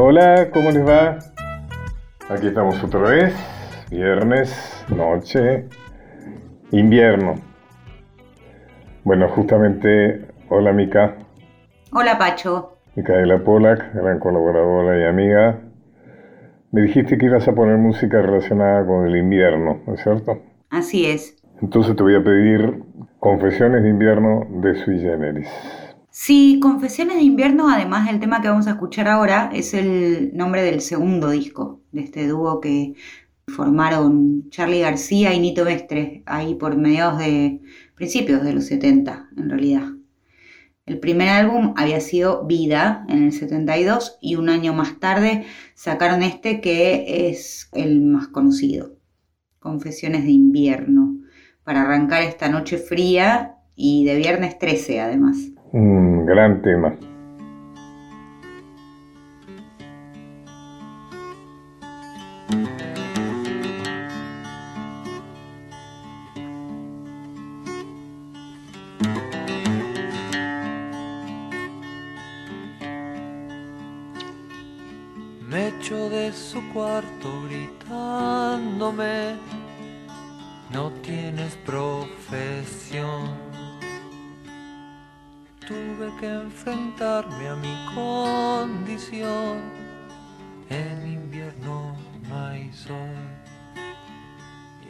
Hola, ¿cómo les va? Aquí estamos otra vez, viernes, noche, invierno. Bueno, justamente, hola Mica. Hola Pacho. Micaela Polak, gran colaboradora y amiga. Me dijiste que ibas a poner música relacionada con el invierno, ¿no es cierto? Así es. Entonces te voy a pedir Confesiones de invierno de Sui Generis. Sí, Confesiones de invierno, además del tema que vamos a escuchar ahora, es el nombre del segundo disco de este dúo que formaron Charlie García y Nito Mestre, ahí por mediados de principios de los 70, en realidad. El primer álbum había sido Vida en el 72 y un año más tarde sacaron este que es el más conocido, Confesiones de invierno, para arrancar esta noche fría y de viernes 13 además. Un gran tema.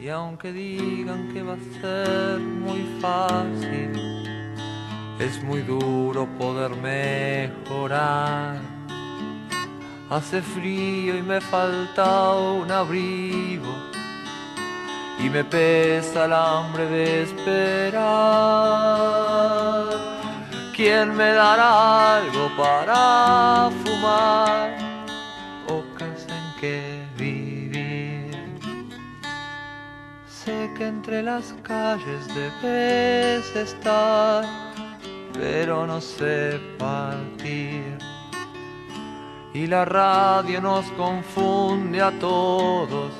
Y aunque digan que va a ser muy fácil, es muy duro poder mejorar. Hace frío y me falta un abrigo y me pesa el hambre de esperar. ¿Quién me dará algo para fumar o casa en que que entre las calles debes estar, pero no sé partir. Y la radio nos confunde a todos,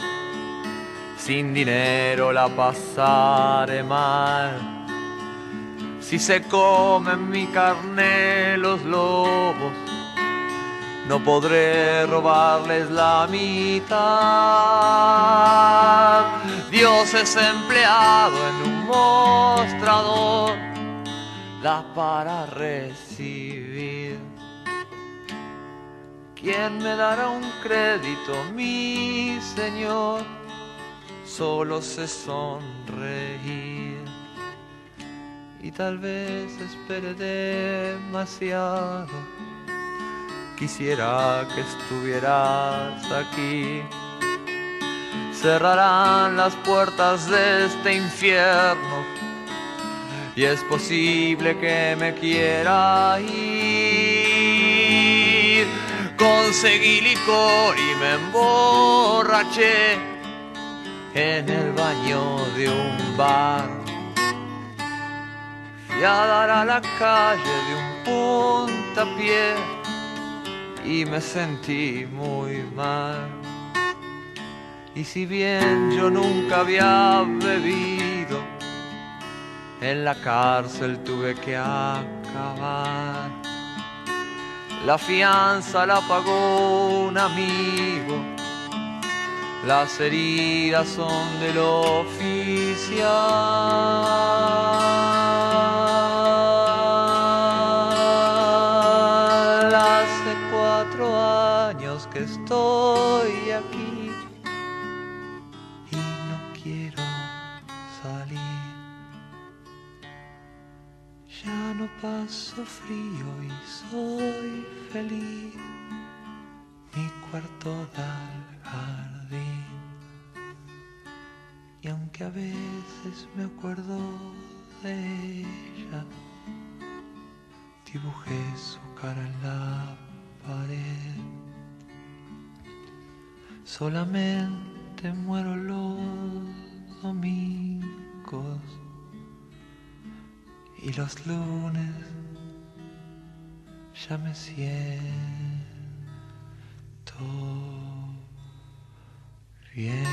sin dinero la pasaré mal si se comen mi carne los lobos, no podré robarles la mitad. Dios es empleado en un mostrador, da para recibir. ¿Quién me dará un crédito, mi Señor? Solo sé sonreír y tal vez espere demasiado. Quisiera que estuvieras aquí. Cerrarán las puertas de este infierno y es posible que me quiera ir. Conseguí licor y me emborraché en el baño de un bar y a dar a la calle de un puntapié y me sentí muy mal. Y si bien yo nunca había bebido, en la cárcel tuve que acabar. La fianza la pagó un amigo, las heridas son del oficial. Paso frío y soy feliz. Mi cuarto da al jardín. Y aunque a veces me acuerdo de ella, dibujé su cara en la pared solamente muero los domingos y los lunes ya me siento bien.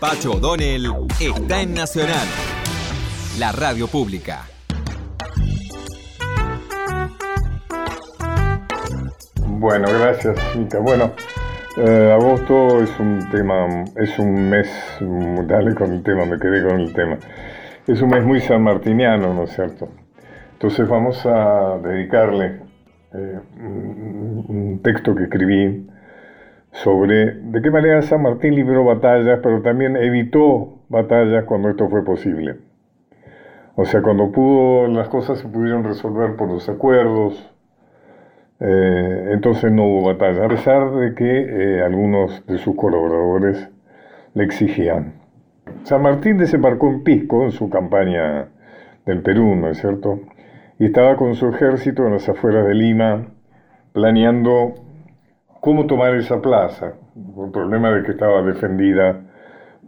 Pacho O'Donnell está en Nacional, la radio pública. Bueno, gracias, Mica. Bueno, eh, agosto es un tema, es un mes, dale con el tema, me quedé con el tema. Es un mes muy sanmartiniano, ¿no es cierto? Entonces vamos a dedicarle eh, un texto que escribí sobre de qué manera San Martín libró batallas, pero también evitó batallas cuando esto fue posible. O sea, cuando pudo, las cosas se pudieron resolver por los acuerdos, eh, entonces no hubo batalla, a pesar de que eh, algunos de sus colaboradores le exigían. San Martín desembarcó en Pisco en su campaña del Perú, ¿no es cierto? Y estaba con su ejército en las afueras de Lima, planeando cómo tomar esa plaza, con el problema de que estaba defendida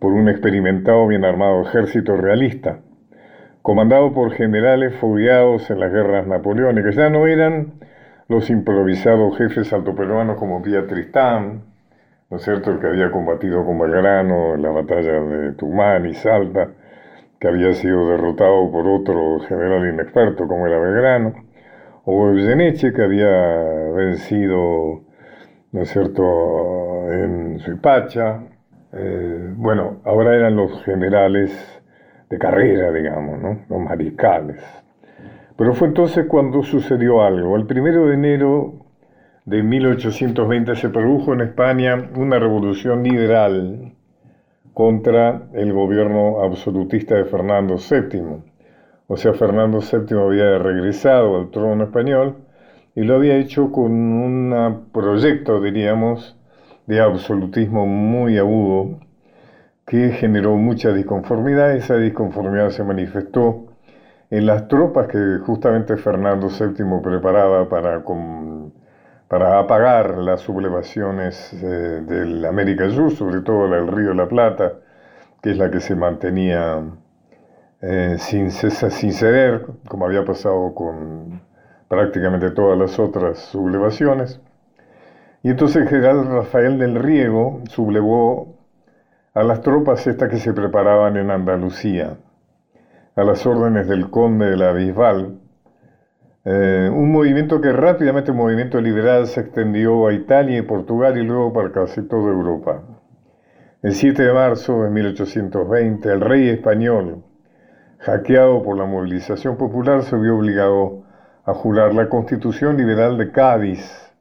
por un experimentado, bien armado ejército realista, comandado por generales fogueados en las guerras napoleónicas. Ya no eran los improvisados jefes altoperuanos como Pía Tristán, ¿no es cierto?, el que había combatido con Belgrano en la batalla de Tumán y Salta, que había sido derrotado por otro general inexperto como era Belgrano, o Goyeneche, que había vencido, ¿no es cierto?, en Suipacha. Eh, bueno, ahora eran los generales de carrera, digamos, ¿no? los mariscales. Pero fue entonces cuando sucedió algo. El primero de enero de 1820 se produjo en España una revolución liberal contra el gobierno absolutista de Fernando VII. O sea, Fernando VII había regresado al trono español y lo había hecho con un proyecto, diríamos, de absolutismo muy agudo que generó mucha disconformidad. Esa disconformidad se manifestó en las tropas que justamente Fernando VII preparaba para, para apagar las sublevaciones eh, del América Sur, sobre todo la del Río de la Plata, que es la que se mantenía eh, sin, sin ceder, como había pasado con prácticamente todas las otras sublevaciones. Y entonces el general Rafael del Riego sublevó a las tropas estas que se preparaban en Andalucía a las órdenes del conde de la Bisbal, eh, un movimiento que rápidamente, un movimiento liberal, se extendió a Italia y Portugal y luego para casi toda Europa. El 7 de marzo de 1820, el rey español, hackeado por la movilización popular, se vio obligado a jurar la Constitución Liberal de Cádiz,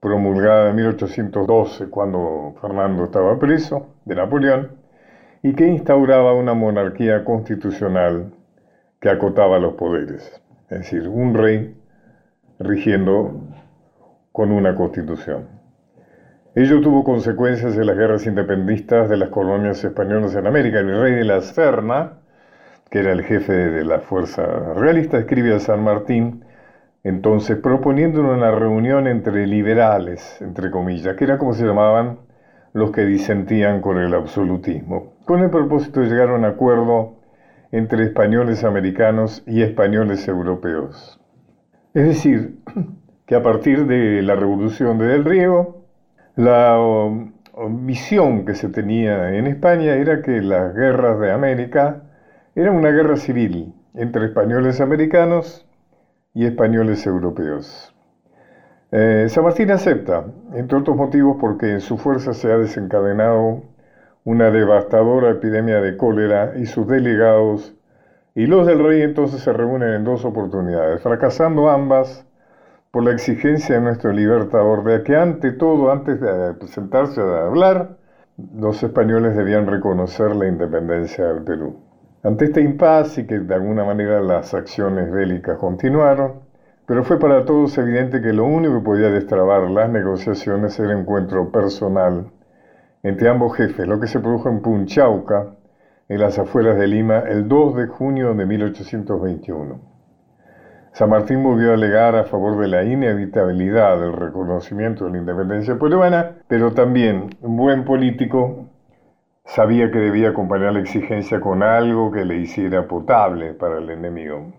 promulgada en 1812, cuando Fernando estaba preso de Napoleón, y que instauraba una monarquía constitucional que acotaba los poderes, es decir, un rey rigiendo con una constitución. Ello tuvo consecuencias en las guerras independistas de las colonias españolas en América. El rey de la Serna, que era el jefe de la fuerza realista, escribe a San Martín, entonces proponiendo una reunión entre liberales, entre comillas, que era como se llamaban los que disentían con el absolutismo, con el propósito de llegar a un acuerdo entre españoles americanos y españoles europeos. Es decir, que a partir de la revolución de Del Riego, la visión que se tenía en España era que las guerras de América eran una guerra civil entre españoles americanos y españoles europeos. Eh, San Martín acepta, entre otros motivos porque en su fuerza se ha desencadenado una devastadora epidemia de cólera y sus delegados y los del rey entonces se reúnen en dos oportunidades, fracasando ambas por la exigencia de nuestro libertador de que ante todo, antes de presentarse a hablar, los españoles debían reconocer la independencia del Perú. Ante este impasse y que de alguna manera las acciones bélicas continuaron, pero fue para todos evidente que lo único que podía destrabar las negociaciones era el encuentro personal entre ambos jefes, lo que se produjo en Punchauca, en las afueras de Lima, el 2 de junio de 1821. San Martín volvió a alegar a favor de la inevitabilidad del reconocimiento de la independencia peruana, pero también, un buen político, sabía que debía acompañar la exigencia con algo que le hiciera potable para el enemigo.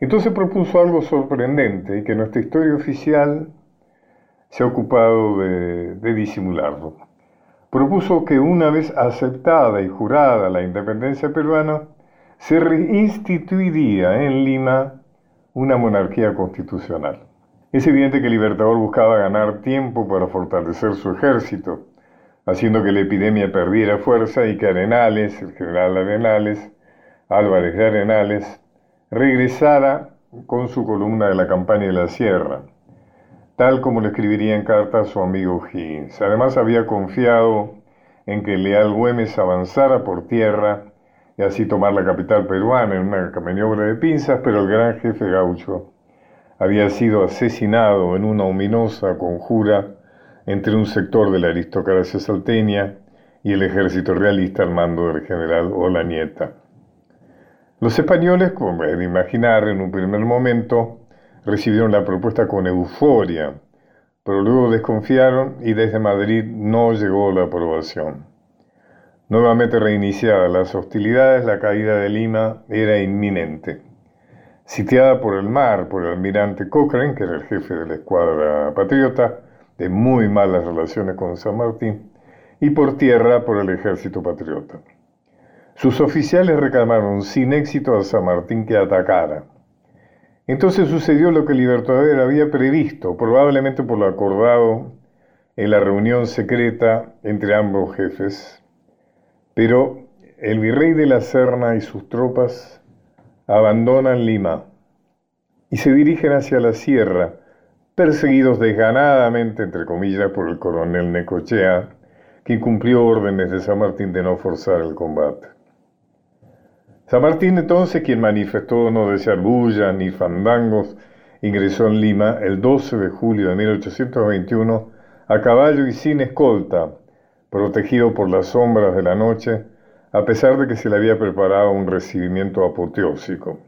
Entonces propuso algo sorprendente y que nuestra historia oficial se ha ocupado de, disimularlo. Propuso que una vez aceptada y jurada la independencia peruana, se reinstituiría en Lima una monarquía constitucional. Es evidente que el Libertador buscaba ganar tiempo para fortalecer su ejército, haciendo que la epidemia perdiera fuerza y que Arenales, el general Arenales, Álvarez de Arenales, regresara con su columna de la campaña de la sierra, tal como le escribiría en carta a su amigo Higgins. Además había confiado en que Leal Güemes avanzara por tierra y así tomar la capital peruana en una maniobra de pinzas, pero el gran jefe gaucho había sido asesinado en una ominosa conjura entre un sector de la aristocracia salteña y el ejército realista al mando del general Olanieta. Los españoles, como pueden imaginar, en un primer momento recibieron la propuesta con euforia, pero luego desconfiaron y desde Madrid no llegó la aprobación. Nuevamente reiniciadas las hostilidades, la caída de Lima era inminente. Sitiada por el mar por el almirante Cochrane, que era el jefe de la escuadra patriota, de muy malas relaciones con San Martín, y por tierra por el ejército patriota. Sus oficiales reclamaron sin éxito a San Martín que atacara. Entonces sucedió lo que Libertador había previsto, probablemente por lo acordado en la reunión secreta entre ambos jefes. Pero el virrey de la Serna y sus tropas abandonan Lima y se dirigen hacia la sierra, perseguidos desganadamente, entre comillas, por el coronel Necochea, que cumplió órdenes de San Martín de no forzar el combate. San Martín entonces, quien manifestó no desear bullas ni fandangos, ingresó en Lima el 12 de julio de 1821 a caballo y sin escolta, protegido por las sombras de la noche, a pesar de que se le había preparado un recibimiento apoteósico.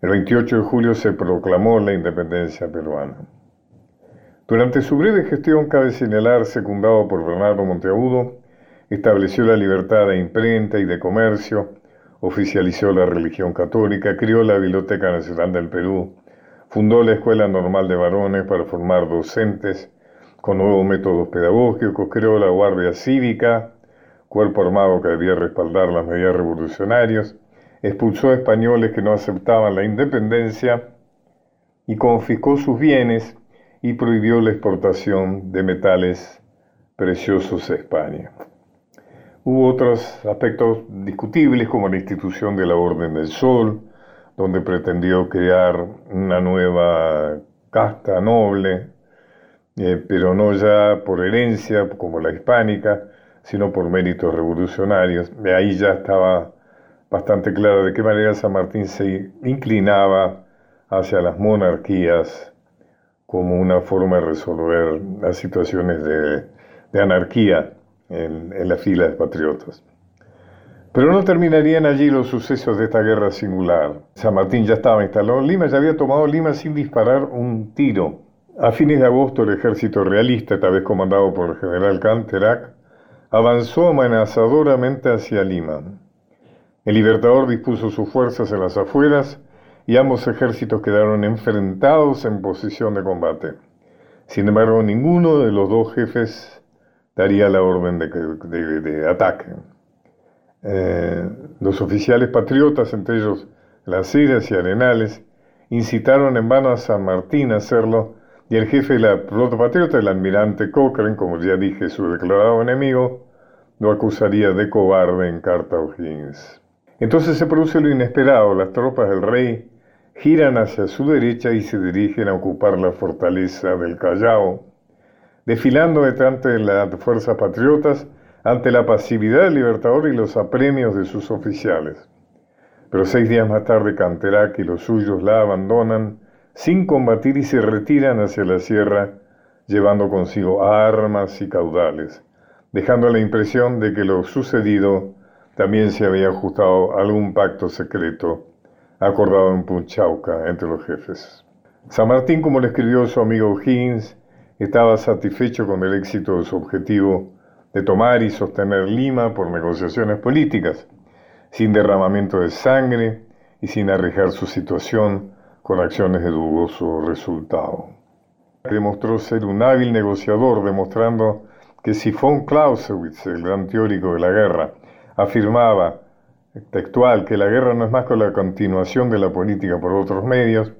El 28 de julio se proclamó la independencia peruana. Durante su breve gestión, cabe señalar, secundado por Bernardo Monteagudo, estableció la libertad de imprenta y de comercio, oficializó la religión católica, crió la Biblioteca Nacional del Perú, fundó la Escuela Normal de Varones para formar docentes con nuevos métodos pedagógicos, creó la Guardia Cívica, cuerpo armado que debía respaldar las medidas revolucionarias, expulsó a españoles que no aceptaban la independencia y confiscó sus bienes y prohibió la exportación de metales preciosos a España. Hubo otros aspectos discutibles como la institución de la Orden del Sol, donde pretendió crear una nueva casta noble, eh, pero no ya por herencia como la hispánica, sino por méritos revolucionarios. Ahí ya estaba bastante claro de qué manera San Martín se inclinaba hacia las monarquías como una forma de resolver las situaciones de, anarquía en, en las filas de patriotas. Pero no terminarían allí los sucesos de esta guerra singular. San Martín ya estaba instalado en Lima, ya había tomado Lima sin disparar un tiro. A fines de agosto el ejército realista, esta vez comandado por el general Canterac, avanzó amenazadoramente hacia Lima. El Libertador dispuso sus fuerzas en las afueras y ambos ejércitos quedaron enfrentados en posición de combate. Sin embargo, ninguno de los dos jefes daría la orden de, ataque. Eh, los oficiales patriotas, entre ellos Las Heras y Arenales, incitaron en vano a San Martín a hacerlo y el jefe de la flota patriota, el almirante Cochrane, como ya dije, su declarado enemigo, lo acusaría de cobarde en carta a O'Higgins. Entonces se produce lo inesperado, las tropas del rey giran hacia su derecha y se dirigen a ocupar la fortaleza del Callao, desfilando detrás de las fuerzas patriotas ante la pasividad del libertador y los apremios de sus oficiales. Pero seis días más tarde Canterac y los suyos la abandonan sin combatir y se retiran hacia la sierra llevando consigo armas y caudales, dejando la impresión de que lo sucedido también se había ajustado a algún pacto secreto acordado en Punchauca entre los jefes. San Martín, como le escribió su amigo Higgins, estaba satisfecho con el éxito de su objetivo de tomar y sostener Lima por negociaciones políticas, sin derramamiento de sangre y sin arriesgar su situación con acciones de dudoso resultado. Demostró ser un hábil negociador, demostrando que si von Clausewitz, el gran teórico de la guerra, afirmaba textual que la guerra no es más que la continuación de la política por otros medios,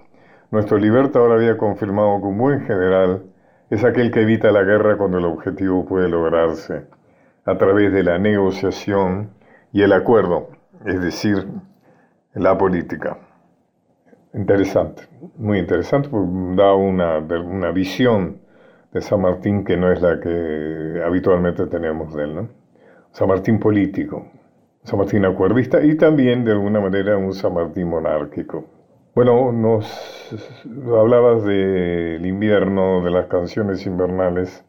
nuestro libertador había confirmado que un buen general es aquel que evita la guerra cuando el objetivo puede lograrse a través de la negociación y el acuerdo, es decir, la política. Interesante, muy interesante, porque da una, una visión de San Martín que no es la que habitualmente tenemos de él, ¿no? San Martín político, San Martín acuerdista y también de alguna manera un San Martín monárquico. Bueno, nos hablabas del invierno, de las canciones invernales.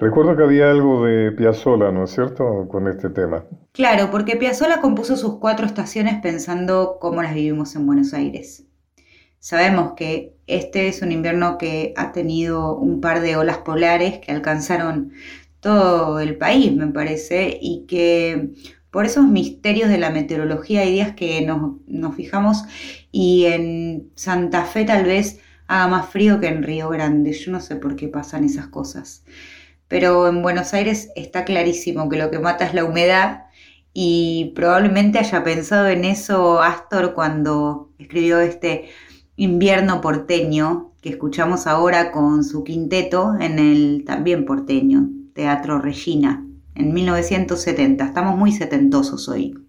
Recuerdo que había algo de Piazzolla, ¿no es cierto?, con este tema. Claro, porque Piazzolla compuso sus cuatro estaciones pensando cómo las vivimos en Buenos Aires. Sabemos que este es un invierno que ha tenido un par de olas polares que alcanzaron todo el país, me parece, y que por esos misterios de la meteorología hay días que nos, fijamos y en Santa Fe tal vez haga más frío que en Río Grande. Yo no sé por qué pasan esas cosas. Pero en Buenos Aires está clarísimo que lo que mata es la humedad y probablemente haya pensado en eso Astor cuando escribió este invierno porteño que escuchamos ahora con su quinteto en el también porteño, Teatro Regina, en 1970. Estamos muy setentosos hoy.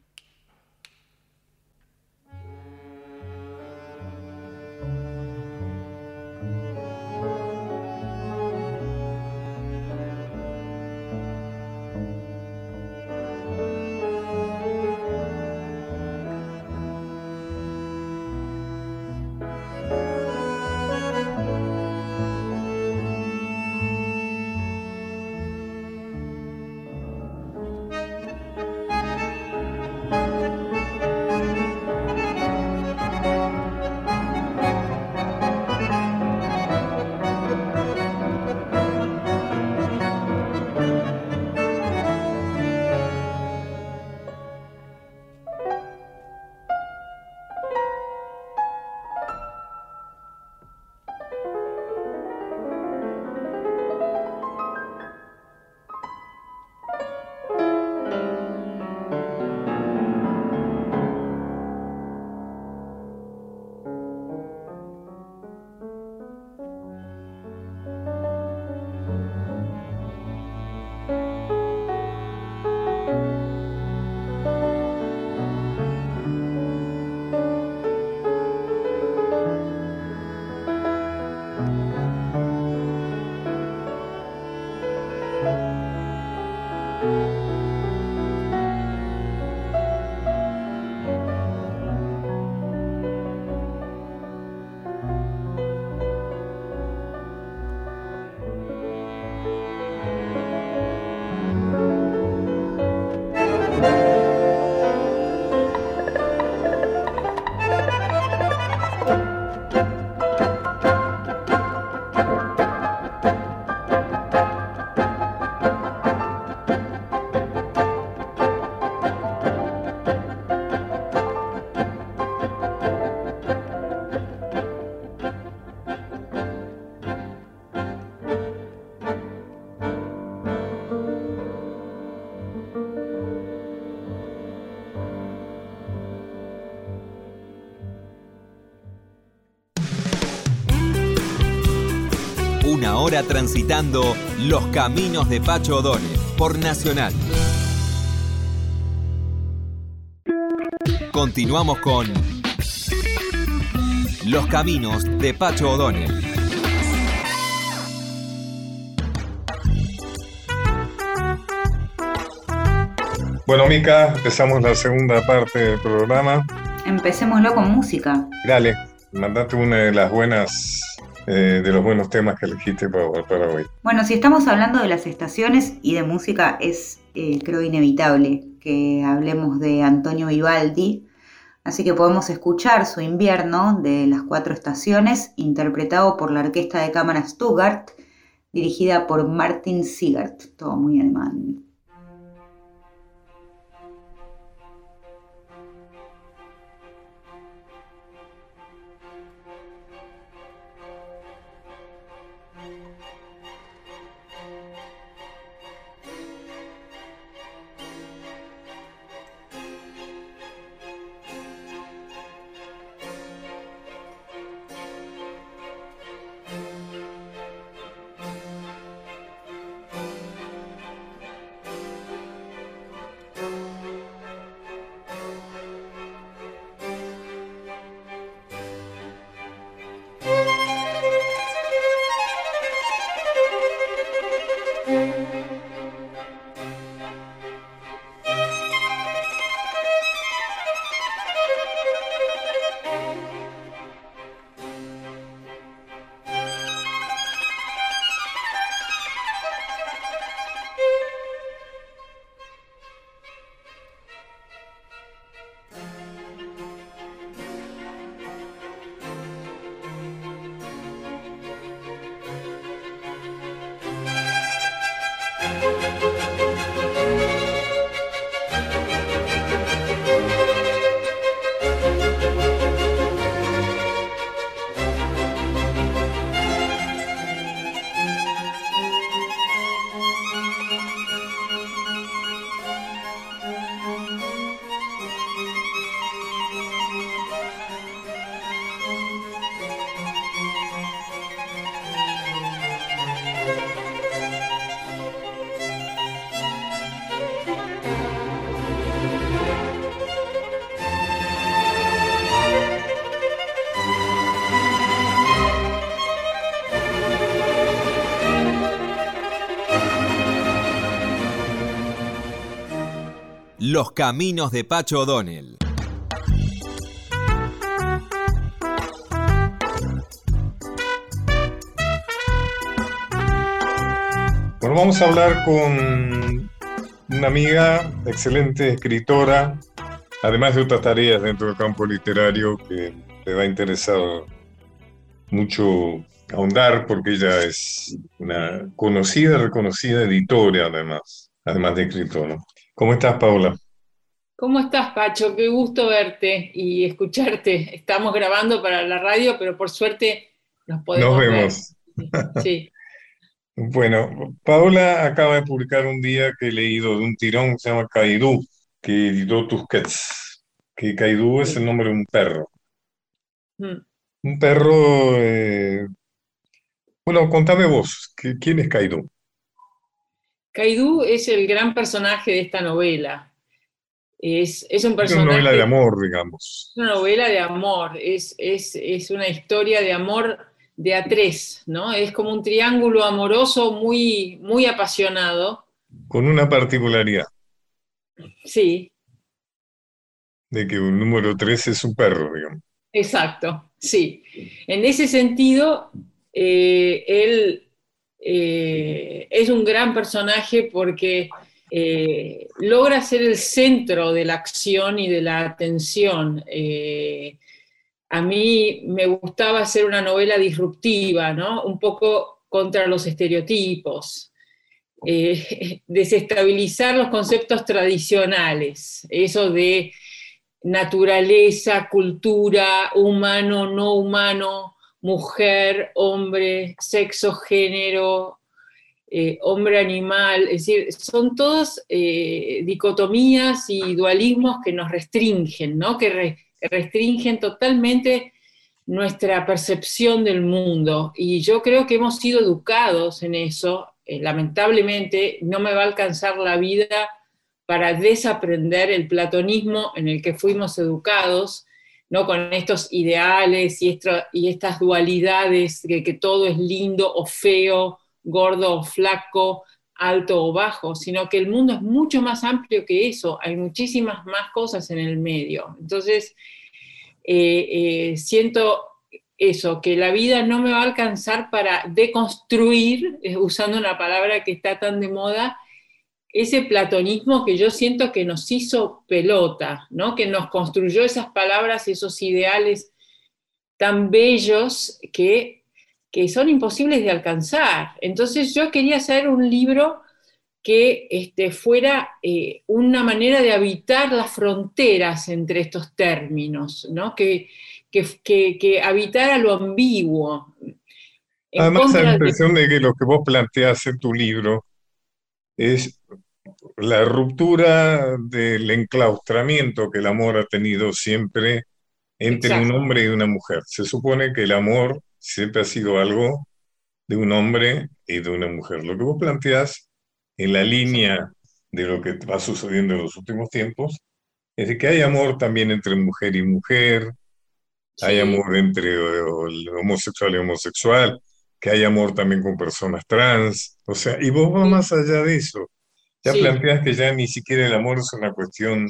Ahora transitando los caminos de Pacho O'Donnell por Nacional. Continuamos con Los caminos de Pacho O'Donnell. Bueno, Mica, empezamos la segunda parte del programa. Empecémoslo con música. Dale, mandate una de las buenas eh, de los buenos temas que elegiste para, hoy. Bueno, si estamos hablando de las estaciones y de música, es eh, creo inevitable que hablemos de Antonio Vivaldi. Así que podemos escuchar su invierno de las cuatro estaciones, interpretado por la Orquesta de Cámara Stuttgart, dirigida por Martin Siegert, todo muy alemán. Los Caminos de Pacho O'Donnell. Bueno, vamos a hablar con una amiga, excelente escritora, además de otras tareas dentro del campo literario que le va a interesar mucho ahondar porque ella es una conocida, reconocida editora además, además de escritora. ¿Cómo estás, Paula? ¿Cómo estás, Pacho? Qué gusto verte y escucharte. Estamos grabando para la radio, pero por suerte nos podemos Nos vemos. Ver. Sí. Bueno, Paula acaba de publicar un día que he leído de un tirón que se llama Caidú, que editó Tusquets. Que Caidú es el nombre de un perro. Mm. Un perro. eh, Bueno, contame vos, ¿qué- ¿quién es Caidú? Caidú es el gran personaje de esta novela. Es, es un Es una personaje. novela de amor, digamos. Es una novela de amor, es, es, es una historia de amor de a tres, ¿no? Es como un triángulo amoroso muy, muy apasionado. Con una particularidad, Sí, de que un número 3 es un perro, digamos. exacto, sí. En ese sentido, eh, él eh, es un gran personaje porque eh, logra ser el centro de la acción y de la atención. Eh, a mí me gustaba hacer una novela disruptiva, ¿no? Un poco contra los estereotipos, eh, desestabilizar los conceptos tradicionales, eso de naturaleza, cultura, humano, no humano, mujer, hombre, sexo, género, eh, hombre animal, es decir, son todas eh, dicotomías y dualismos que nos restringen, ¿no? que re- restringen totalmente nuestra percepción del mundo. Y yo creo que hemos sido educados en eso. Eh, lamentablemente no me va a alcanzar la vida para desaprender el platonismo en el que fuimos educados, ¿no? con estos ideales y estas dualidades de que todo es lindo o feo, gordo o flaco, alto o bajo, sino que el mundo es mucho más amplio que eso, hay muchísimas más cosas en el medio. Entonces, eh, eh, siento eso, que la vida no me va a alcanzar para deconstruir, eh, usando una palabra que está tan de moda, ese platonismo que yo siento que nos hizo pelota, ¿no? que nos construyó esas palabras, esos ideales tan bellos que, que son imposibles de alcanzar. Entonces yo quería hacer un libro que este, fuera eh, una manera de habitar las fronteras entre estos términos, ¿no? que, que, que, que habitara lo ambiguo. en Además, la impresión de que lo que vos planteás en tu libro es la ruptura del enclaustramiento que el amor ha tenido siempre entre un hombre y una mujer. Se supone que el amor siempre ha sido algo de un hombre y de una mujer. Lo que vos planteás en la línea de lo que va sucediendo en los últimos tiempos es de que hay amor también entre mujer y mujer, hay Sí. amor entre el homosexual y homosexual, que hay amor también con personas trans, o sea, y vos vas Sí. más allá de eso. Ya Sí. planteas que ya ni siquiera el amor es una cuestión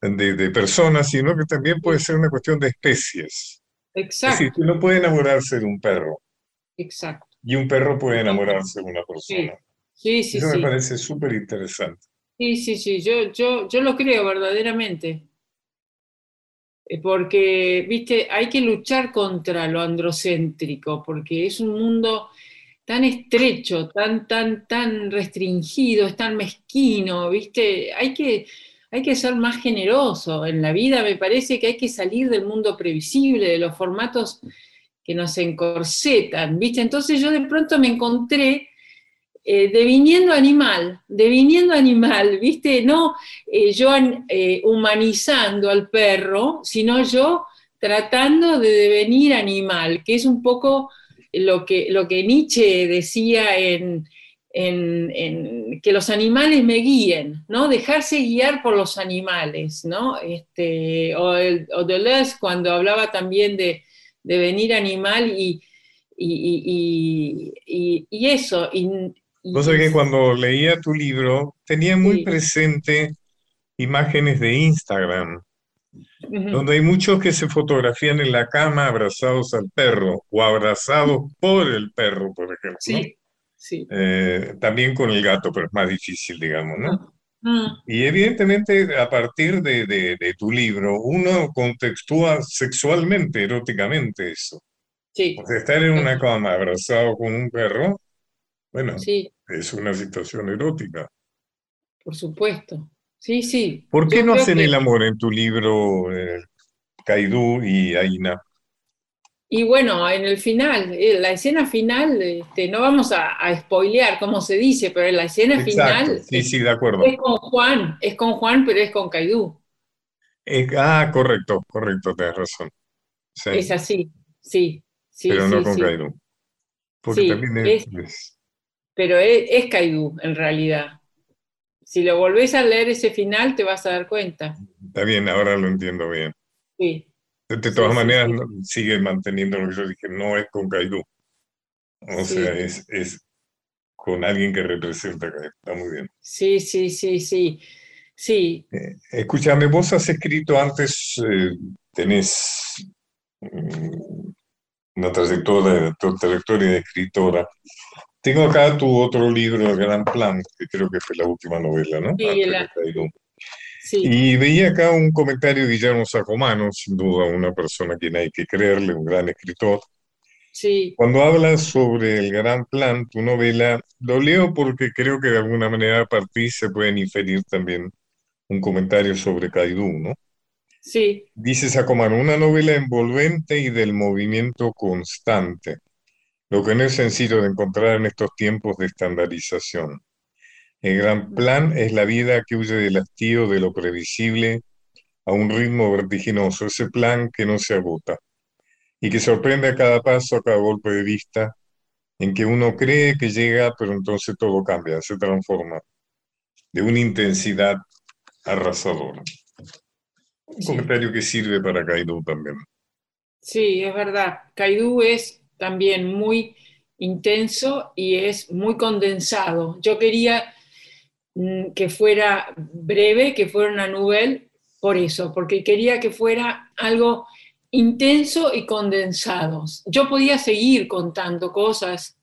de, de personas, sino que también puede ser una cuestión de especies. Es exacto, decir, uno puede enamorarse de un perro exacto. y un perro puede enamorarse de una persona. Sí, sí, Eso sí. me parece súper interesante. Sí, sí, sí, yo, yo, yo lo creo verdaderamente. Eh, Porque, viste, hay que luchar contra lo androcéntrico, porque es un mundo tan estrecho, tan, tan, tan restringido, es tan mezquino, viste, hay que, hay que ser más generoso en la vida, me parece que hay que salir del mundo previsible, de los formatos que nos encorsetan, viste, entonces yo de pronto me encontré eh, deviniendo animal, deviniendo animal, ¿viste? No eh, yo eh, humanizando al perro, sino yo tratando de devenir animal, que es un poco lo que, lo que Nietzsche decía en, en, en que los animales me guíen, ¿no? Dejarse guiar por los animales, ¿no? Este, o, el, o Deleuze cuando hablaba también de devenir animal y, y, y, y, eso. Vos sabés que cuando leía tu libro tenía muy Sí. presente imágenes de Instagram, donde hay muchos que se fotografían en la cama abrazados al perro o abrazados por el perro, por ejemplo. Sí, sí. Eh, también con el gato, pero es más difícil, digamos, ¿no? Mm, Y evidentemente a partir de, de- de tu libro, uno contextúa sexualmente, eróticamente eso. Sí, O sea, estar en una cama abrazado con un perro, bueno, sí, es una situación erótica. por supuesto. Sí, sí. ¿Por qué Yo no hacen que- el amor en tu libro, eh, Kaidú y Aina? Y bueno, en el final, eh, la escena final, este, no vamos a, a spoilear cómo se dice, pero la escena Exacto, final sí, sí, de acuerdo. es con Juan, es con Juan, pero es con Caidú. Eh, ah, correcto, correcto, tienes razón. Sí, Es así, sí, sí, pero no sí, con sí. Kaidú. Porque también es, es- es- Pero es, es Caidú, en realidad. Si lo volvés a leer ese final, te vas a dar cuenta. está bien, ahora lo entiendo bien. Sí, De, todas sí, maneras, sí. sigue manteniendo lo que yo dije, no es con Kaidú. O sea, es, es con alguien que representa a Kaidú. Está muy bien. sí, sí, sí, sí. Sí, Eh, escúchame, vos has escrito antes, eh, tenés mm, una trayectoria, trayectoria de escritora. Tengo acá tu otro libro, El Gran Plan, que creo que fue la última novela, ¿no? Sí, la-. Sí. Y veía acá un comentario de Guillermo Sacomano, sin duda una persona a quien hay que creerle, un gran escritor. Sí, Cuando hablas sobre el gran plan, tu novela, lo leo porque creo que de alguna manera a partir se pueden inferir también un comentario sobre Kaidú, ¿no? sí, Dice Sacomano, una novela envolvente y del movimiento constante, lo que no es sencillo de encontrar en estos tiempos de estandarización. El gran plan es la vida que huye del hastío de lo previsible a un ritmo vertiginoso, ese plan que no se agota y que sorprende a cada paso, a cada golpe de vista, en que uno cree que llega, pero entonces todo cambia, se transforma de una intensidad arrasadora. Un Sí. comentario que sirve para Kaidú también. sí, es verdad. Caidú es también muy intenso y es muy condensado. Yo quería que fuera breve, que fuera una novela, por eso, porque quería que fuera algo intenso y condensado. Yo podía seguir contando cosas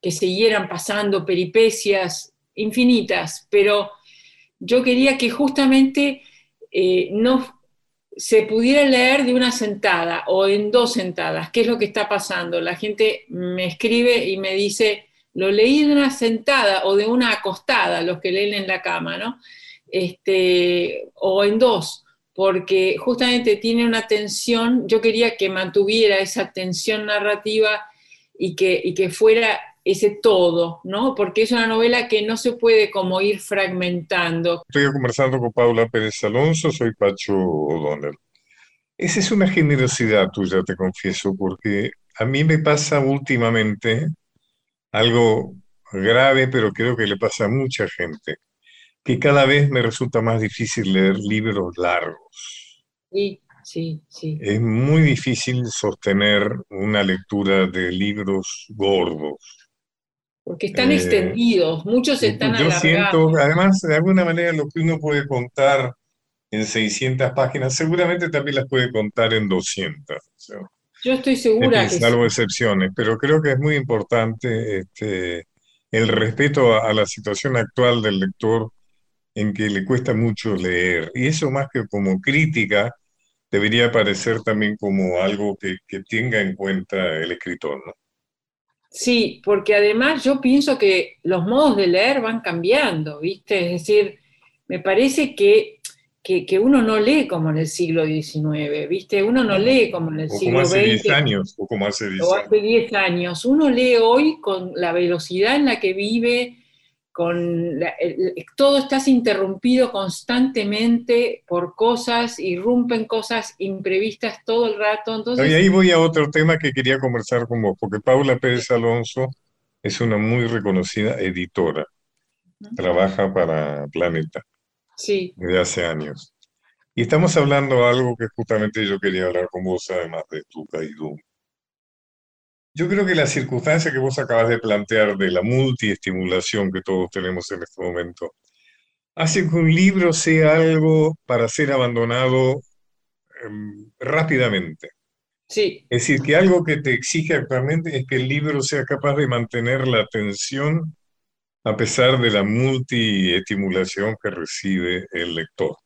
que siguieran pasando, peripecias infinitas, pero yo quería que justamente eh, no se pudiera leer de una sentada o en dos sentadas. ¿Qué es lo que está pasando? La gente me escribe y me dice, lo leí de una sentada o de una acostada, los que leen en la cama, ¿no? Este, o en dos, porque justamente tiene una tensión, yo quería que mantuviera esa tensión narrativa y que, y que fuera ese todo, ¿no? Porque es una novela que no se puede como ir fragmentando. Estoy conversando con Paula Pérez Alonso, soy Pacho O'Donnell. Esa es una generosidad tuya, te confieso, porque a mí me pasa últimamente algo grave, pero creo que le pasa a mucha gente, que cada vez me resulta más difícil leer libros largos. Sí, sí, sí. Es muy difícil sostener una lectura de libros gordos. Porque están Eh, extendidos, muchos están Yo siento, además, de alguna manera lo que uno puede contar en 600 páginas, seguramente también las puede contar en 200. o sea, Yo estoy segura fin, que salvo sí. excepciones, pero creo que es muy importante este, el respeto a, a la situación actual del lector en que le cuesta mucho leer. Y eso más que como crítica, debería aparecer también como algo que, que tenga en cuenta el escritor, ¿no? Sí, porque además yo pienso que los modos de leer van cambiando, ¿viste? Es decir, me parece que, que, que uno no lee como en el siglo XIX, ¿viste? Uno no lee como en el O como siglo hace 10 XX años, o como hace 10 o años. hace 10 años. Uno lee hoy con la velocidad en la que vive, con la- el- todo estás interrumpido constantemente por cosas, irrumpen cosas imprevistas todo el rato. Y Entonces, ahí voy a otro tema que quería conversar con vos, porque Paula Pérez Alonso es una muy reconocida editora. Trabaja para Planeta sí, desde hace años. Y estamos hablando de algo que justamente yo quería hablar con vos, además de tu Kaidú. Yo creo que la circunstancia que vos acabas de plantear de la multiestimulación que todos tenemos en este momento hace que un libro sea algo para ser abandonado em, rápidamente. Sí. Es decir, que algo que te exige actualmente es que el libro sea capaz de mantener la atención a pesar de la multiestimulación que recibe el lector.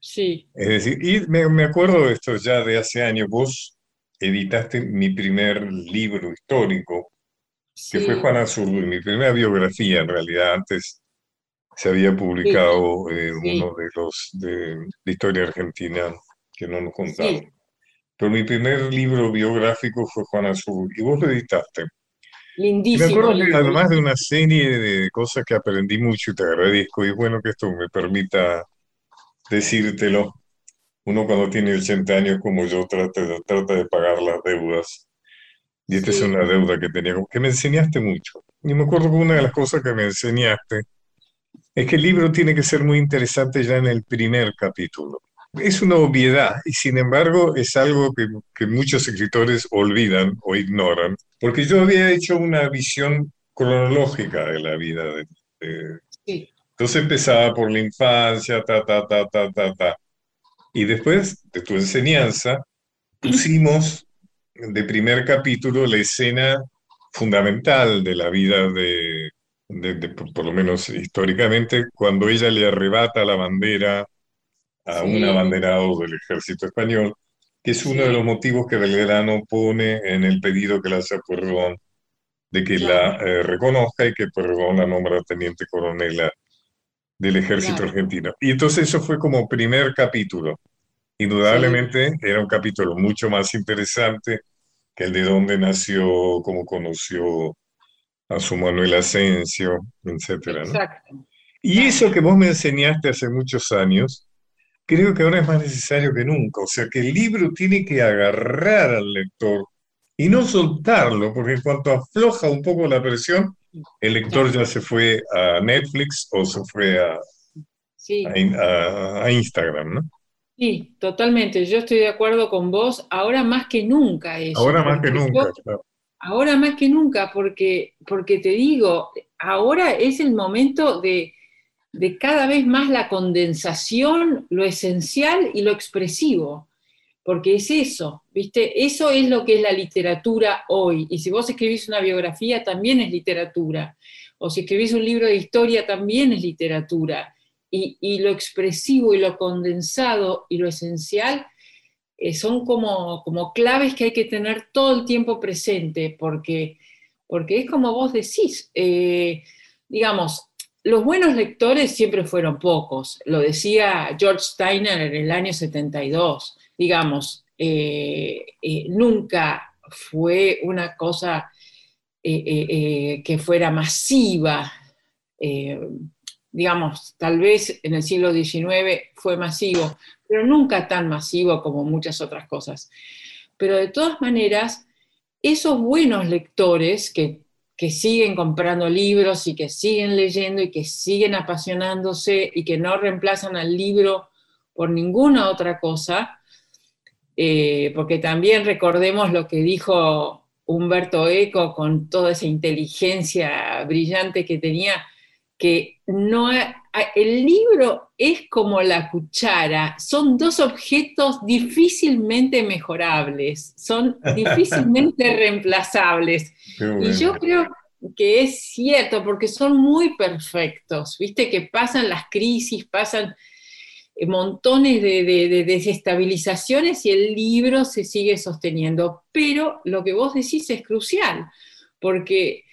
Sí. Es decir, y me, me acuerdo de esto ya de hace años, vos editaste mi primer libro histórico, que fue sí, Juan Azurduy, mi primera biografía en realidad, antes se había publicado eh, sí. uno de los de, de historia argentina que no nos contaron. Sí. Pero mi primer libro biográfico fue Juan Azurduy, y vos lo editaste. Y me Lindísimo. acuerdo que además de una serie de cosas que aprendí mucho y te agradezco, y es bueno que esto me permita decírtelo. Uno cuando tiene 80 años como yo trata, de- trata de pagar las deudas. Y esta es una deuda que tenía, que me enseñaste mucho. Y me acuerdo que una de las cosas que me enseñaste es que el libro tiene que ser muy interesante ya en el primer capítulo. Es una obviedad y sin embargo es algo que, que muchos escritores olvidan o ignoran, porque yo había hecho una visión cronológica de la vida de, de- Sí. entonces empezaba por la infancia, ta, ta, ta, ta, ta, ta. Y después de tu enseñanza, pusimos de primer capítulo la escena fundamental de la vida de, de- de- por por lo menos históricamente, cuando ella le arrebata la bandera a un Sí. abanderado del ejército español, que es uno de Sí. los motivos que Belgrano pone en el pedido que le hace a Pueyrredón de que la Claro. eh, reconozca y que Pueyrredón la nombra teniente coronela del ejército Claro. argentino. Y entonces eso fue como primer capítulo. Indudablemente era un capítulo mucho más interesante que el de dónde nació, cómo conoció a su Manuel Asensio, etcétera, ¿no? Y eso que vos me enseñaste hace muchos años, creo que ahora es más necesario que nunca. O sea, que el libro tiene que agarrar al lector y no soltarlo, porque en cuanto afloja un poco la presión, el lector ya se fue a Netflix o se fue a, Sí. a in- a- a Instagram, ¿no? Sí, totalmente. Yo estoy de acuerdo con vos. Ahora más que nunca eso. Ahora más que nunca, yo- claro. ahora más que nunca, porque, porque te digo, ahora es el momento de, de cada vez más la condensación, lo esencial y lo expresivo. Porque es eso, ¿viste? Eso es lo que es la literatura hoy. Y si vos escribís una biografía, también es literatura. O si escribís un libro de historia, también es literatura. Y, y lo expresivo y lo condensado y lo esencial eh, son como, como claves que hay que tener todo el tiempo presente, porque, porque es como vos decís, eh, digamos, los buenos lectores siempre fueron pocos, lo decía George Steiner en el año 72, digamos, eh, eh, nunca fue una cosa eh, que fuera masiva, digamos, tal vez en el siglo XIX fue masivo, pero nunca tan masivo como muchas otras cosas. Pero de todas maneras, esos buenos lectores que, que siguen comprando libros y que siguen leyendo y que siguen apasionándose y que no reemplazan al libro por ninguna otra cosa, eh, porque también recordemos lo que dijo Humberto Eco con toda esa inteligencia brillante que tenía, que no ha- el libro es como la cuchara, son dos objetos difícilmente mejorables, son difícilmente reemplazables. Y yo creo que es cierto, porque son muy perfectos, viste que pasan las crisis, pasan eh, montones de, de- de desestabilizaciones y el libro se sigue sosteniendo. Pero lo que vos decís es crucial, porque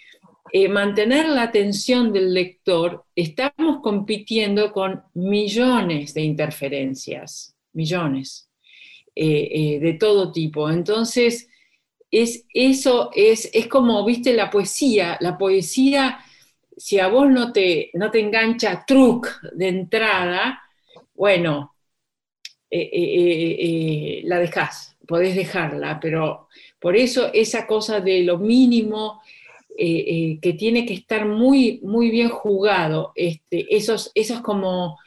eh, mantener la atención del lector, estamos compitiendo con millones de interferencias, millones, eh, eh, de todo tipo. Entonces, es, eso es, es como, viste, la poesía. La poesía, si a vos no te, no te engancha truc de entrada, bueno, la dejás, podés dejarla, pero por eso esa cosa de lo mínimo eh, eh, que tiene que estar muy, muy bien jugado, este, esos, esos como,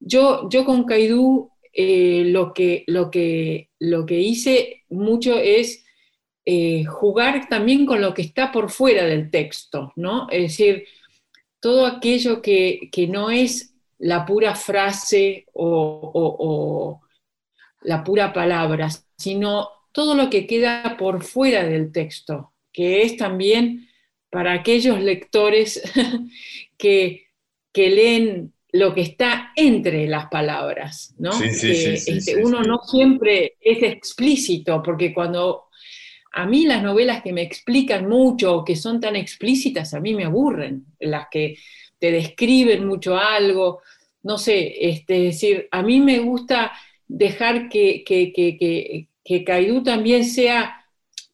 yo, yo con Caidú eh, lo, que, lo, que, lo que hice mucho es jugar también con lo que está por fuera del texto, ¿no? Es decir, todo aquello que, que no es la pura frase o, la pura palabra, sino todo lo que queda por fuera del texto, que es también para aquellos lectores que, que leen lo que está entre las palabras, ¿no? Sí, sí, sí, este, uno no siempre es explícito, porque cuando a mí las novelas que me explican mucho, que son tan explícitas, a mí me aburren, las que te describen mucho algo, no sé, este, es decir, a mí me gusta dejar que, que, que, que, Caidú también sea,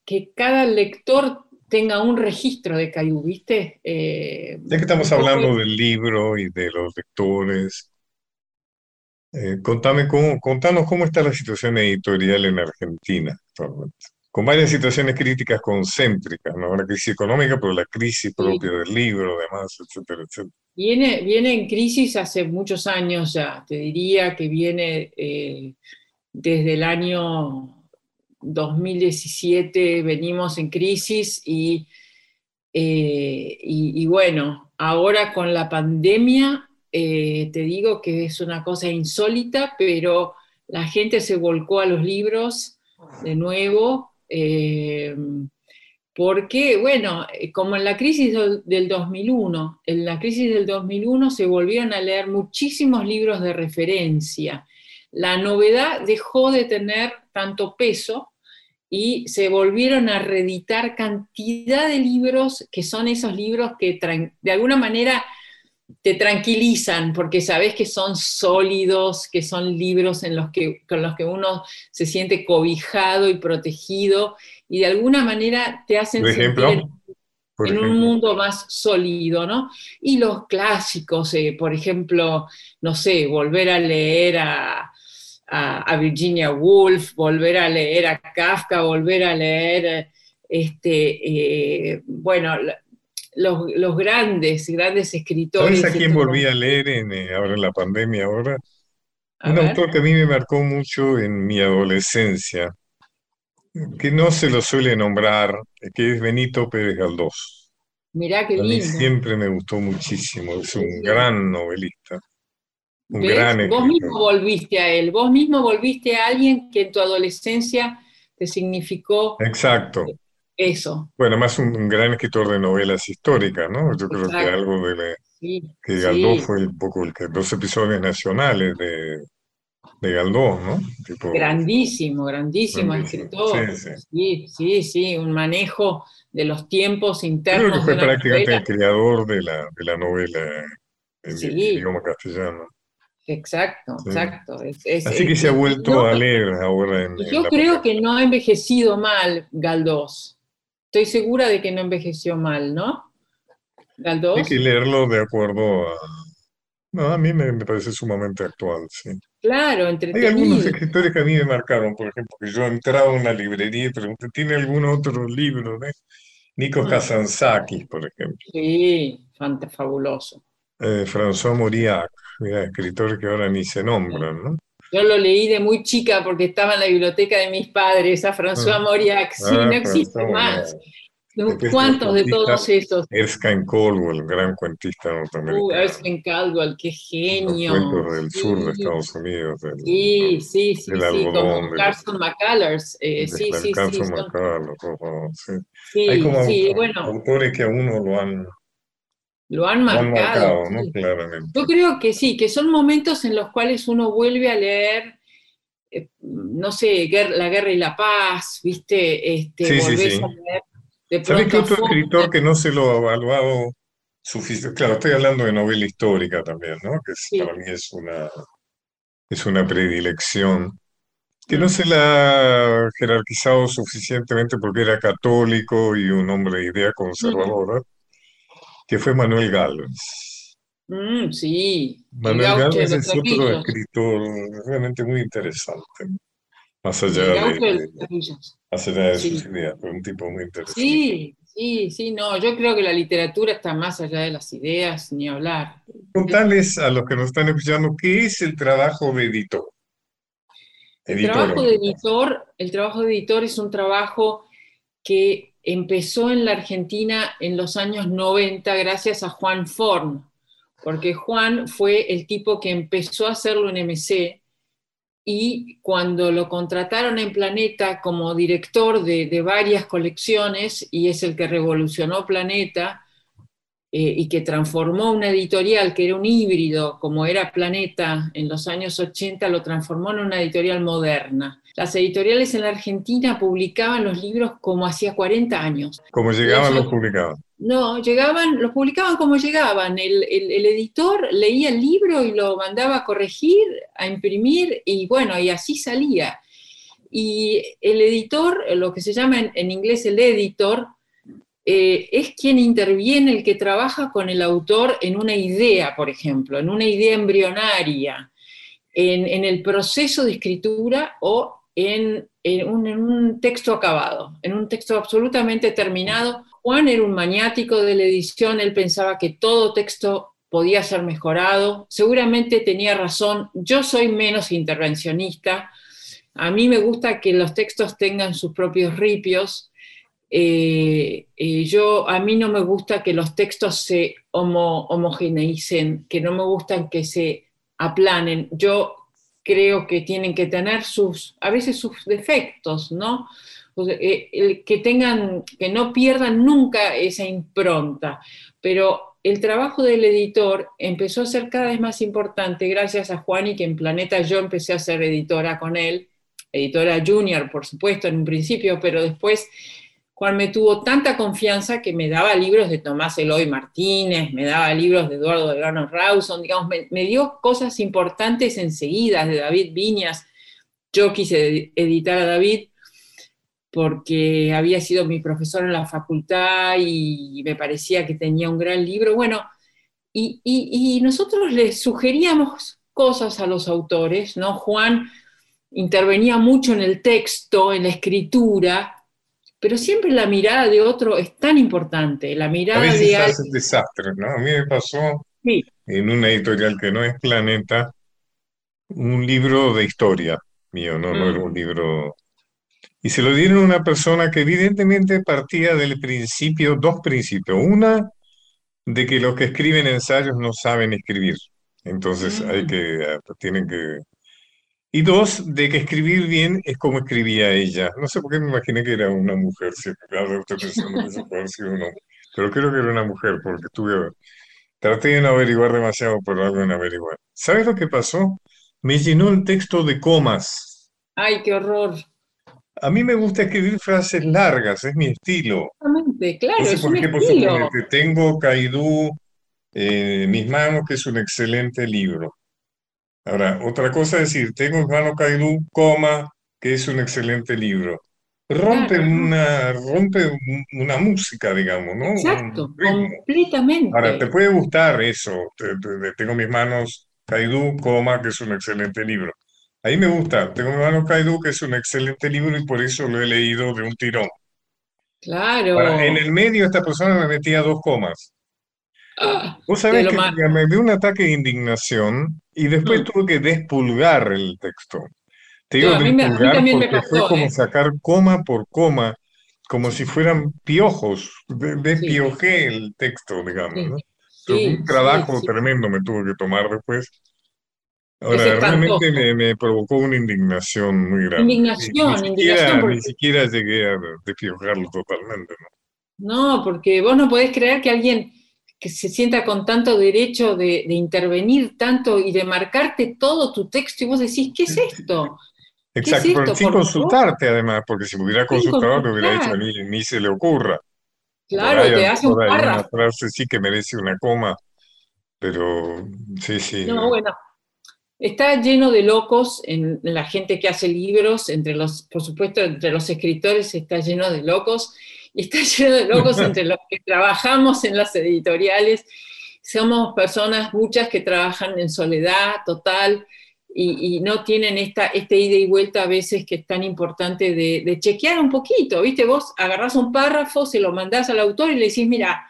que cada lector tenga un registro de Caidú, ¿viste? Eh, ya que estamos hablando del libro y de los lectores, eh, contame cómo, contanos cómo está la situación editorial en Argentina Con varias situaciones críticas concéntricas, ¿no? La crisis económica, pero la crisis propia del libro, además, etcétera, etcétera. Viene, viene en crisis hace muchos años ya, te diría que viene eh, desde el año 2017 venimos en crisis eh, y, y, bueno, ahora con la pandemia eh, te digo que es una cosa insólita, pero la gente se volcó a los libros de nuevo, eh, porque bueno, como en la crisis del 2001, en la crisis del 2001 se volvieron a leer muchísimos libros de referencia. La novedad dejó de tener tanto peso y se volvieron a reeditar cantidad de libros que son esos libros que de alguna manera te tranquilizan porque sabes que son sólidos, que son libros en los que, con los que uno se siente cobijado y protegido y de alguna manera te hacen sentir en, un mundo más sólido, ¿no? Y los clásicos, eh, por ejemplo, no sé, volver a leer a, a, Virginia Woolf, volver a leer a Kafka, volver a leer, este, eh, bueno, los, grandes, grandes escritores. ¿Sabes a quién volví a leer en, eh, ahora en la pandemia? Ahora? Un autor que a mí me marcó mucho en mi adolescencia, que no se lo suele nombrar, que es Benito Pérez Galdós. Mirá qué a mí siempre me gustó muchísimo, es un gran novelista. Vos mismo volviste a él, vos mismo volviste a alguien que en tu adolescencia te significó Exacto. eso. Bueno, más un, gran escritor de novelas históricas, ¿no? Yo creo que algo de que Galdós fue un poco el que dos episodios nacionales de, de Galdós, ¿no? grandísimo, grandísimo, escritor. Sí sí. sí un manejo de los tiempos internos. Creo que fue prácticamente el creador de la, de la novela en idioma castellano. Exacto, exacto. Así que se ha vuelto a leer ahora. En, yo creo que no ha envejecido mal Galdós. Estoy segura de que no envejeció mal, ¿no? Galdós. Hay que leerlo de acuerdo a... No, a mí me, parece sumamente actual, sí. Claro, entretenido. Hay algunos escritores que a mí me marcaron, por ejemplo, que yo entraba a una librería y pregunté, ¿tiene algún otro libro? ¿no? Nikos mm. por ejemplo. Sí, fabuloso. Eh, François Mauriac escritor que ahora ni se nombran, ¿no? Yo lo leí de muy chica porque estaba en la biblioteca de mis padres, a François ah. Mauriac, sí, ah, no existe más. ¿Cuántos de todos esos? Erskine Caldwell, gran cuentista norteamericano. Uh, Erskine Caldwell, qué genio. Los cuentos del sur de Estados Unidos. sí, sí, sí, sí, como Carson McCullers. Eh, sí, sí, Carson sí. McCullers, sí. Hay como sí, bueno. autores que a uno lo han lo han marcado. ¿no? Claramente. Yo creo que sí, que son momentos en los cuales uno vuelve a leer, eh, no sé, La Guerra y la Paz, ¿viste? Este, sí, sí, sí. a leer. ¿Sabes qué otro escritor que no se lo ha evaluado suficiente? Claro, estoy hablando de novela histórica también, ¿no? Que para mí es una, es una predilección. Que no mm. se la ha jerarquizado suficientemente porque era católico y un hombre de idea conservadora que fue Manuel Gálvez. Mm, sí. Manuel Gálvez es otro escritor realmente muy interesante, más allá de, más allá de sus ideas, pero un tipo muy interesante. Sí, sí, sí, no, yo creo que la literatura está más allá de las ideas, ni hablar. Contales a los que nos están escuchando, ¿qué es el trabajo de editor? El trabajo de editor, el trabajo de editor es un trabajo que empezó en la Argentina en los años 90 gracias a Juan Forn. porque Juan fue el tipo que empezó a hacerlo en MC y cuando lo contrataron en Planeta como director de, varias colecciones, y es el que revolucionó Planeta, eh, y que transformó una editorial que era un híbrido, como era Planeta en los años 80, lo transformó en una editorial moderna. Las editoriales en la Argentina publicaban los libros como hacía 40 años. Como llegaban, los publicaban. No, llegaban, los publicaban como llegaban. El, editor leía el libro y lo mandaba a corregir, a imprimir, y bueno, y así salía. Y el editor, lo que se llama en, inglés el editor, eh, es quien interviene, el que trabaja con el autor en una idea, por ejemplo, en una idea embrionaria, en, el proceso de escritura o en, un, texto acabado, en un texto absolutamente terminado. Juan era un maniático de la edición, él pensaba que todo texto podía ser mejorado, seguramente tenía razón, yo soy menos intervencionista, a mí me gusta que los textos tengan sus propios ripios, eh, eh, yo, a mí no me gusta que los textos se homogeneicen, que no me gustan que se aplanen, yo creo que tienen que tener sus, a veces sus defectos, ¿no? Eh, que tengan, que no pierdan nunca esa impronta. Pero el trabajo del editor empezó a ser cada vez más importante gracias a Juan y que en Planeta yo empecé a ser editora con él, editora junior, por supuesto, en un principio, pero después Juan me tuvo tanta confianza que me daba libros de Tomás Eloy Martínez, me daba libros de Eduardo Delgado Rawson, digamos, me, dio cosas importantes enseguida de David Viñas. Yo quise editar a David porque había sido mi profesor en la facultad y me parecía que tenía un gran libro. Bueno, y, nosotros le sugeríamos cosas a los autores, ¿no? Juan intervenía mucho en el texto, en la escritura, pero siempre la mirada de otro es tan importante, la mirada a de hace desastre, ¿no? A mí me pasó en una editorial que no es Planeta, un libro de historia mío, no, no era mm. un libro y se lo dieron a una persona que evidentemente partía del principio, dos principios. Una, de que los que escriben ensayos no saben escribir. Entonces hay mm. que, ah, tienen que... Y dos, de que escribir bien es como escribía ella. No sé por qué me imaginé que era una mujer, si usted pensando que eso puede un hombre. Pero creo que era una mujer, porque estuve... Traté de no averiguar demasiado, pero algo en averiguar. ¿Sabes lo que pasó? Me llenó el texto de comas. Ay, qué horror. A mí me gusta escribir frases largas, es mi estilo. Exactamente, claro, es un estilo. tengo Caidú en mis manos, que es un excelente libro. Ahora, otra cosa es decir, tengo en manos Caidú, coma, que es un excelente libro. Rompe una, rompe una música, digamos, ¿no? Exacto, completamente. Ahora, te puede gustar eso. tengo en mis manos Caidú, coma, que es un excelente libro. Ahí me gusta. Tengo mi mano Kaidu, que es un excelente libro y por eso lo he leído de un tirón. Claro. en el medio esta persona me metía dos comas. Vos sabés que me dio un ataque de indignación y después mm. tuve que despulgar el texto. Te digo despulgar porque fue como ¿eh? sacar coma por coma, como si fueran piojos. Despiojé el texto, digamos. un trabajo tremendo me tuvo que tomar después. Ahora, realmente me, provocó una indignación muy grande. Indignación, ni, indignación. Ni siquiera llegué a despiojarlo totalmente, ¿no? No, porque vos no podés creer que alguien que se sienta con tanto derecho de, intervenir tanto y de marcarte todo tu texto y vos decís, ¿qué es esto? Exacto, pero sin consultarte además, porque si me hubiera consultado te hubiera dicho ni, ni se le ocurra. Claro, te hace un párrafo. Una frase sí que merece una coma, pero sí, sí. No, bueno, Está lleno de locos en, la gente que hace libros, entre los, por supuesto, entre los escritores está lleno de locos, y está lleno de locos entre los que trabajamos en las editoriales. Somos personas, muchas que trabajan en soledad total y, no tienen esta, este ida y vuelta a veces que es tan importante de, de chequear un poquito, ¿viste? Vos agarrás un párrafo, se lo mandás al autor y le decís, mira,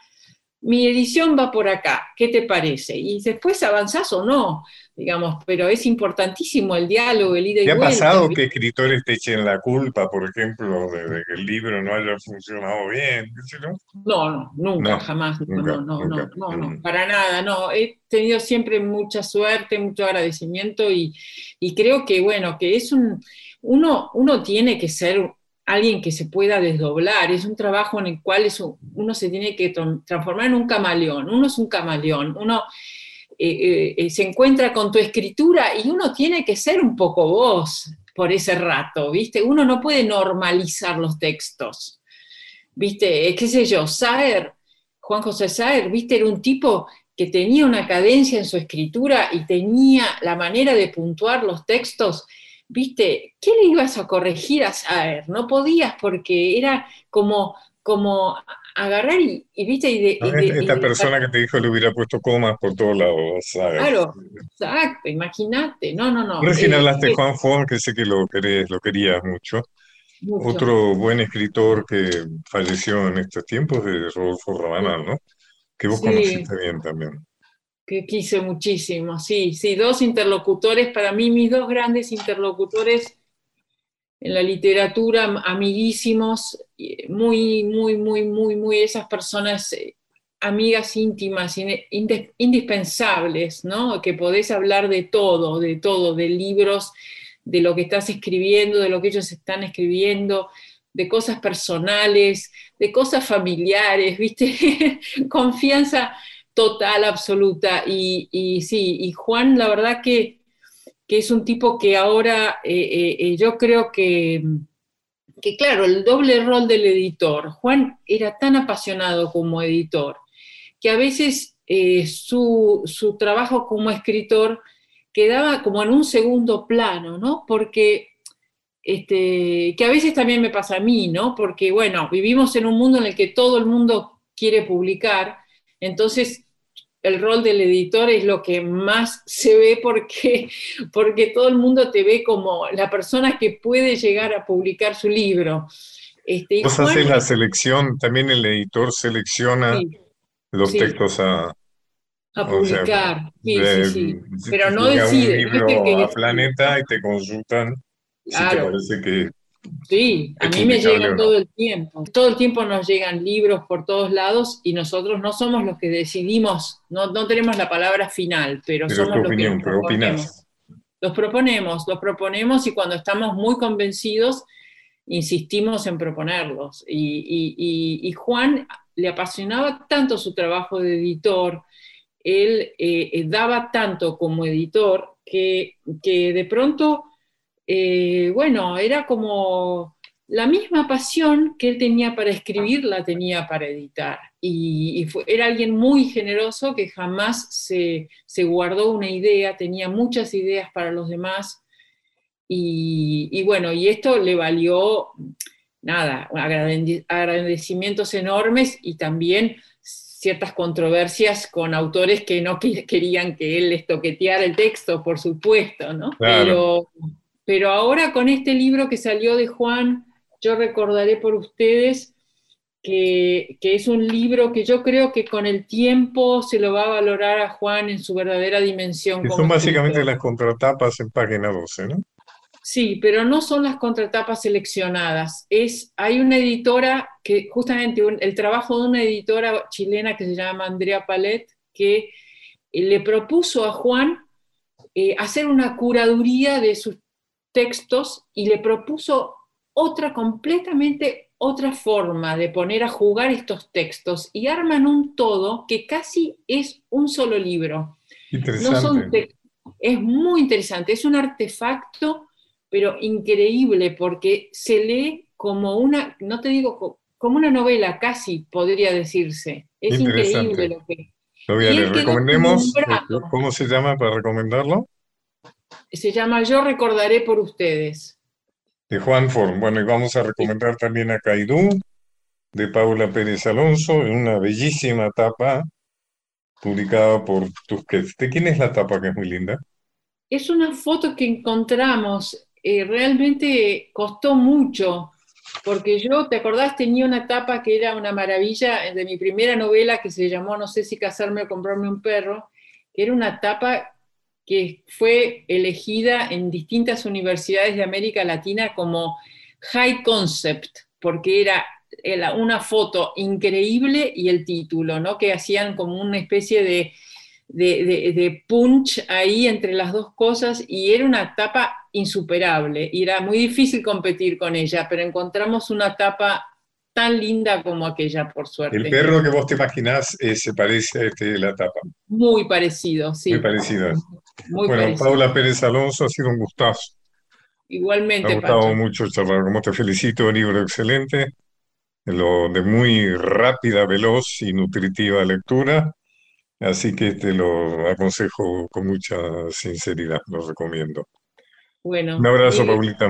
mi edición va por acá, ¿qué te parece? Y después avanzás o no, digamos, pero es importantísimo el diálogo, el ida y ¿Te ha vuelta, pasado que escritores te echen la culpa, por ejemplo, de, de que el libro no haya funcionado bien? No, no, nunca, No, jamás, no, nunca, no, no, nunca. no, no, no, Mm. para nada, no. He tenido siempre mucha suerte, mucho agradecimiento y, y creo que, bueno, que es un, uno, uno tiene que ser alguien que se pueda desdoblar, es un trabajo en el cual es un- uno se tiene que tran- transformar en un camaleón, uno es un camaleón, uno eh, eh, se encuentra con tu escritura y uno tiene que ser un poco vos por ese rato, ¿viste? Uno no puede normalizar los textos. ¿viste? ¿Qué sé yo? Saer, Juan José Saer, ¿viste? Era un tipo que tenía una cadencia en su escritura y tenía la manera de puntuar los textos, ¿viste? ¿Qué le ibas a corregir a Saer? No podías porque era como, como agarrar y, y, ¿viste? Y de, de- Esta, y de- persona que te dijo le hubiera puesto comas por todos lados, ¿sabes? Claro, exacto, imagínate. No, no, no. Recién eh, hablaste de eh, Juan Fon, que sé que lo querés, lo querías mucho. mucho. Otro buen escritor que falleció en estos tiempos es Rodolfo Rabanal, ¿no? Que vos Sí. conociste bien también. que quise muchísimo, sí, sí, dos interlocutores, para mí mis dos grandes interlocutores en la literatura, am- amiguísimos, muy, muy, muy, muy, muy, esas personas, eh, amigas íntimas, indispensables, ¿no? Que podés hablar de todo, de todo, de libros, de lo que estás escribiendo, de lo que ellos están escribiendo, de cosas personales, de cosas familiares, ¿viste? Confianza total, absoluta. Y sí, y Juan, la verdad que, que es un tipo que ahora eh, eh, eh, yo creo que, que, claro, el doble rol del editor. Juan era tan apasionado como editor que a veces su, su trabajo como escritor quedaba como en un segundo plano, ¿no? Porque este, que a veces también me pasa a mí, ¿no? Porque, bueno, vivimos en un mundo en el que todo el mundo quiere publicar, entonces el rol del editor es lo que más se ve porque, porque todo el mundo te ve como la persona que puede llegar a publicar su libro. Este, Vos haces la selección, también el editor selecciona sí, los sí. textos a, a o sea, publicar, sí, de- sí, sí. Pero no decide, un no es libro que- que a. Planeta y te consultan si te parece que Sí, a mí me llegan todo el tiempo. Todo el tiempo nos llegan libros por todos lados y nosotros no somos los que decidimos, no, no tenemos la palabra final, pero, Pero somos los que opinión, los pero proponemos. Los proponemos, los proponemos y cuando estamos muy convencidos, insistimos en proponerlos. Y, y- y- y Juan le apasionaba tanto su trabajo de editor, él eh, eh, daba tanto como editor que, que de pronto, eh, bueno, era como la misma pasión que él tenía para escribir, la tenía para editar. Y, y fue- era alguien muy generoso que jamás se, se guardó una idea, tenía muchas ideas para los demás. Y, y bueno, y esto le valió, nada, agrade- agradecimientos enormes y también ciertas controversias con autores que no que- querían que él les toqueteara el texto, por supuesto, ¿no? Claro. Pero, pero ahora con este libro que salió de Juan, yo recordaré por ustedes que, que es un libro que yo creo que con el tiempo se lo va a valorar a Juan en su verdadera dimensión. Que son básicamente escritor. las contratapas en página 12, ¿no? Sí, pero no son las contratapas seleccionadas. Es, hay una editora que, justamente un- el trabajo de una editora chilena que se llama Andrea Palet, que eh, le propuso a Juan eh, hacer una curaduría de sus textos y le propuso otra completamente otra forma de poner a jugar estos textos y arman un todo que casi es un solo libro. No son Interesante. es muy interesante, es un artefacto, pero increíble, porque se lee como una, no te digo co- como una novela, casi podría decirse. Es increíble lo que Lo voy a leer. Recomendemos. ¿Cómo se llama para recomendarlo? Se llama Yo recordaré por ustedes. De Juan Form. Bueno, y vamos a recomendar también a Caidú, de Paula Pérez Alonso, en una bellísima tapa publicada por Tusquets. ¿De quién es la tapa que es muy linda? Es una foto que encontramos, eh, realmente costó mucho porque yo, ¿te acordás? Tenía una tapa que era una maravilla de mi primera novela que se llamó No sé si casarme o comprarme un perro, que era una tapa que fue elegida en distintas universidades de América Latina como high concept, porque era, una foto increíble y el título, ¿no? Que hacían como una especie de, de, punch ahí entre las dos cosas y era una tapa insuperable y era muy difícil competir con ella, pero encontramos una tapa tan linda como aquella, por suerte. El perro que vos te imaginás eh, se parece a este, la tapa. Muy parecido, sí. Muy parecido. Bueno, Paula Pérez Alonso, ha sido un gustazo. Igualmente, Me ha gustado mucho charlar como te felicito, un libro excelente, lo de muy rápida, veloz y nutritiva lectura, así que te lo aconsejo con mucha sinceridad, lo recomiendo. Bueno. Un abrazo, Paulita.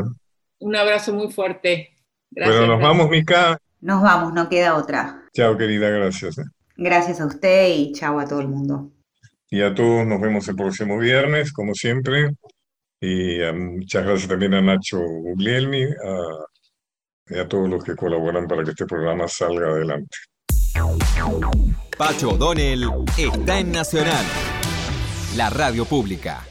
Un abrazo muy fuerte. Gracias. Bueno, nos vamos, Mica. Nos vamos, no queda otra. Chao, querida, gracias. Eh. Gracias a usted y chao a todo el mundo. Y a todos nos vemos el próximo viernes, como siempre. Y eh, muchas gracias también a Nacho Guglielmi y a todos los que colaboran para que este programa salga adelante. Pacho O'Donnell está en Nacional, la radio pública.